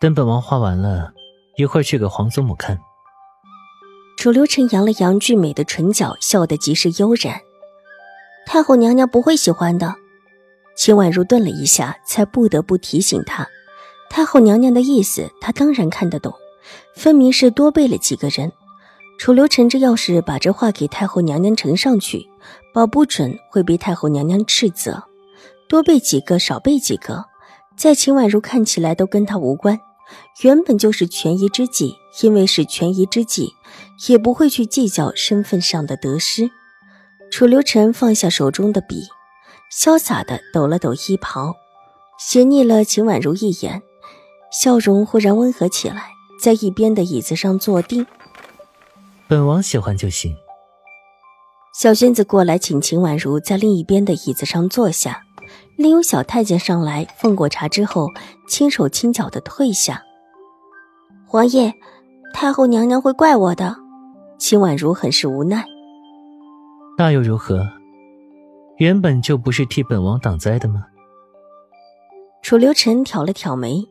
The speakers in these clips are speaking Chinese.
等本王画完了，一会儿去给皇祖母看。楚留臣扬了扬俊美的唇角，笑得极是悠然。太后娘娘不会喜欢的。秦婉如顿了一下，才不得不提醒他：太后娘娘的意思，他当然看得懂，分明是多备了几个人。楚留臣这要是把这话给太后娘娘呈上去，保不准会被太后娘娘斥责。多备几个，少备几个，在秦婉如看起来都跟他无关。原本就是权宜之计，因为是权宜之计，也不会去计较身份上的得失。楚留臣放下手中的笔，潇洒的抖了抖衣袍，斜睨了秦婉如一眼，笑容忽然温和起来，在一边的椅子上坐定。本王喜欢就行。小孙子过来，请秦婉如在另一边的椅子上坐下。另有小太监上来奉过茶之后，轻手轻脚的退下。皇爷，太后娘娘会怪我的。秦婉如很是无奈。那又如何？原本就不是替本王挡灾的吗？楚留臣挑了挑眉，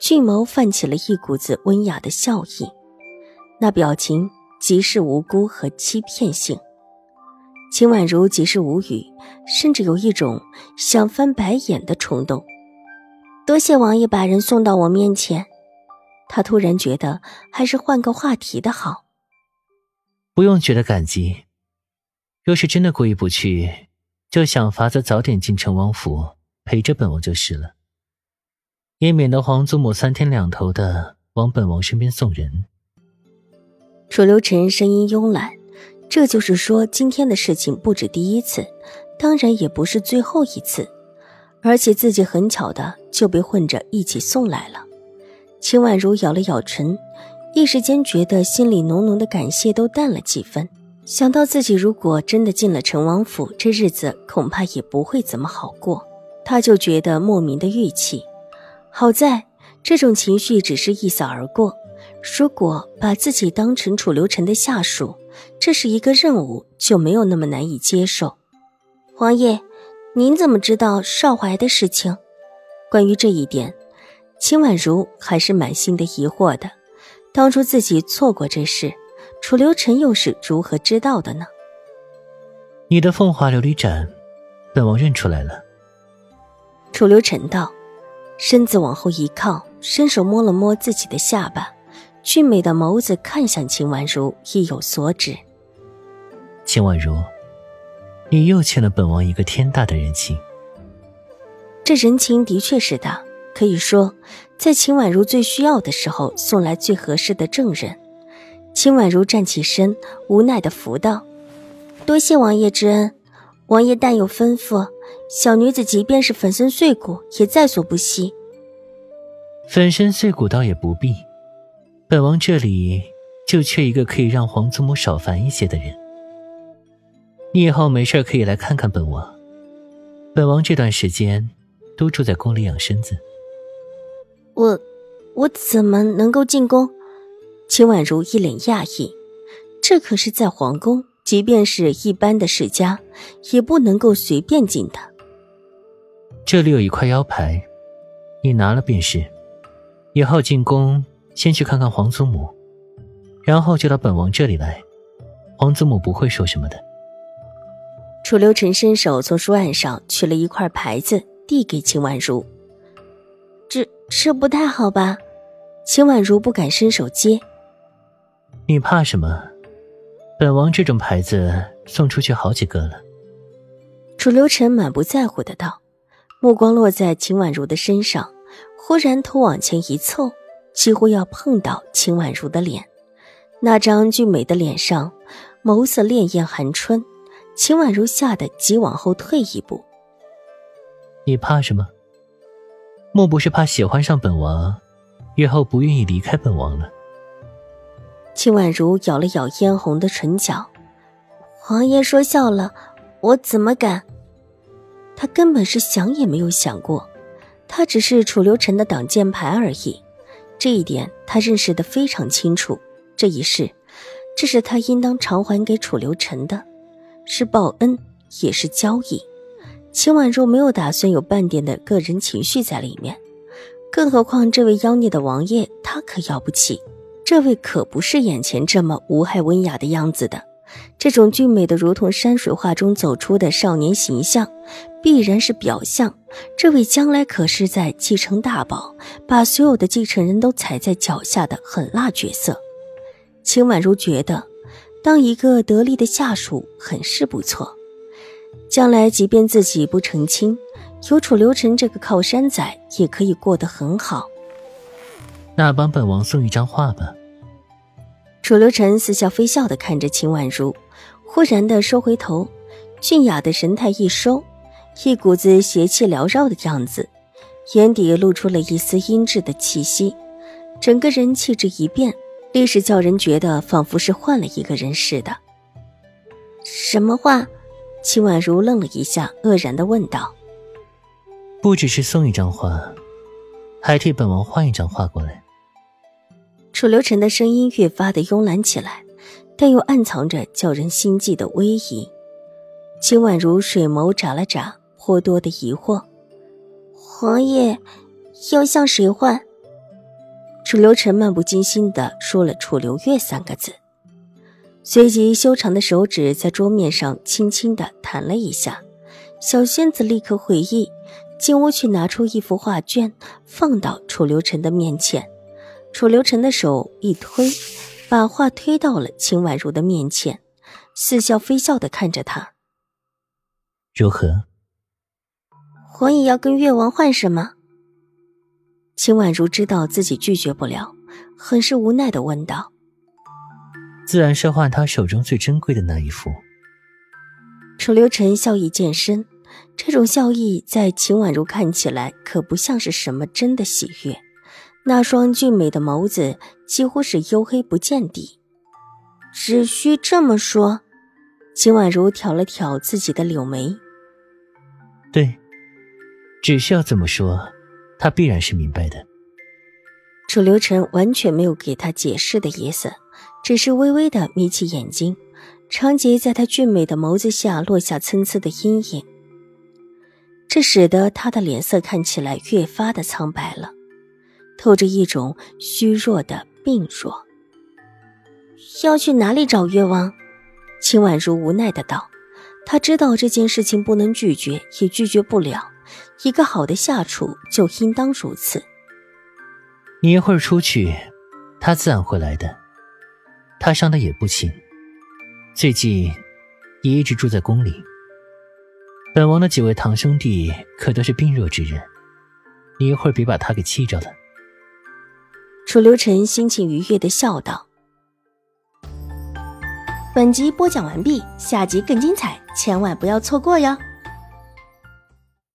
俊眸泛起了一股子温雅的笑意，那表情极是无辜和欺骗性。秦婉如极是无语，甚至有一种想翻白眼的冲动。多谢王爷把人送到我面前，他突然觉得还是换个话题的好。不用觉得感激，若是真的过意不去，就想法子早点进城王府陪着本王就是了，也免得皇祖母三天两头的往本王身边送人。楚留臣声音慵懒。这就是说，今天的事情不止第一次，当然也不是最后一次，而且自己很巧的就被混着一起送来了。秦婉如咬了咬唇，一时间觉得心里浓浓的感谢都淡了几分。想到自己如果真的进了陈王府，这日子恐怕也不会怎么好过，他就觉得莫名的郁气。好在这种情绪只是一扫而过。如果把自己当成楚留臣的下属，这是一个任务，就没有那么难以接受。王爷，您怎么知道少怀的事情？关于这一点，秦婉如还是满心的疑惑的。当初自己错过这事，楚留臣又是如何知道的呢？你的凤华琉璃盏，本王认出来了。楚留臣道，身子往后一靠，伸手摸了摸自己的下巴。俊美的眸子看向秦婉如，意有所指。秦婉如，你又欠了本王一个天大的人情。这人情的确是大，可以说，在秦婉如最需要的时候，送来最合适的证人。秦婉如站起身，无奈的扶道：“多谢王爷之恩，王爷但有吩咐，小女子即便是粉身碎骨，也在所不惜。”粉身碎骨倒也不必。本王这里就缺一个可以让皇祖母少烦一些的人。你以后没事可以来看看本王。本王这段时间都住在宫里养身子。我，我怎么能够进宫？秦婉如一脸讶异。这可是在皇宫，即便是一般的世家，也不能够随便进的。这里有一块腰牌，你拿了便是。以后进宫。先去看看皇祖母，然后就到本王这里来，皇祖母不会说什么的。楚留臣伸手从书案上取了一块牌子，递给秦婉如。这这不太好吧？秦婉如不敢伸手接。你怕什么？本王这种牌子送出去好几个了。楚留臣满不在乎的道，目光落在秦婉如的身上，忽然头往前一凑。几乎要碰到秦婉如的脸，那张俊美的脸上，眸色潋滟寒春。秦婉如吓得急往后退一步。你怕什么？莫不是怕喜欢上本王，日后不愿意离开本王了。秦婉如咬了咬嫣红的唇角，皇爷说笑了，我怎么敢？他根本是想也没有想过，他只是楚留臣的挡箭牌而已，这一点他认识的非常清楚。这一世，这是他应当偿还给楚留臣的，是报恩，也是交易。秦婉如没有打算有半点的个人情绪在里面，更何况这位妖孽的王爷，他可要不起。这位可不是眼前这么无害温雅的样子的，这种俊美的如同山水画中走出的少年形象，必然是表象。这位将来可是在继承大宝，把所有的继承人都踩在脚下的狠辣角色。秦婉如觉得，当一个得力的下属很是不错。将来即便自己不成亲，有楚留臣这个靠山仔，也可以过得很好。那帮本王送一张画吧。楚留臣似笑非笑的看着秦婉如，忽然的收回头，俊雅的神态一收，一股子邪气缭绕的样子，眼底露出了一丝阴鸷的气息，整个人气质一变，立时叫人觉得仿佛是换了一个人似的。什么画？秦婉如愣了一下，愕然的问道：“不只是送一张画，还替本王换一张画过来。”楚留臣的声音越发的慵懒起来，但又暗藏着叫人心悸的威仪。秦婉如水眸眨了眨，颇多的疑惑：“皇爷要向谁换？”楚留臣漫不经心的说了“楚留月”三个字。随即，修长的手指在桌面上轻轻的弹了一下，小仙子立刻回忆，进屋去拿出一幅画卷，放到楚留臣的面前。楚留臣的手一推，把画推到了秦婉如的面前，似笑非笑的看着他。如何？皇爷要跟越王换什么？秦婉如知道自己拒绝不了，很是无奈的问道。自然是换他手中最珍贵的那一幅。楚留臣笑意渐深，这种笑意在秦婉如看起来可不像是什么真的喜悦。那双俊美的眸子几乎是黝黑不见底。只需这么说，秦婉如挑了挑自己的柳眉。对，只需要这么说，他必然是明白的。楚留臣完全没有给他解释的意思。只是微微的眯起眼睛，长睫在他俊美的眸子下落下参差的阴影，这使得他的脸色看起来越发的苍白了，透着一种虚弱的病弱。要去哪里找越王？秦婉如无奈的道：“他知道这件事情不能拒绝，也拒绝不了。一个好的下处就应当如此。你一会儿出去，他自然会来的。”他伤的也不轻，最近也一直住在宫里。本王的几位堂兄弟可都是病弱之人，你一会儿别把他给气着了。楚留臣心情愉悦的笑道：“本集播讲完毕，下集更精彩，千万不要错过哟。”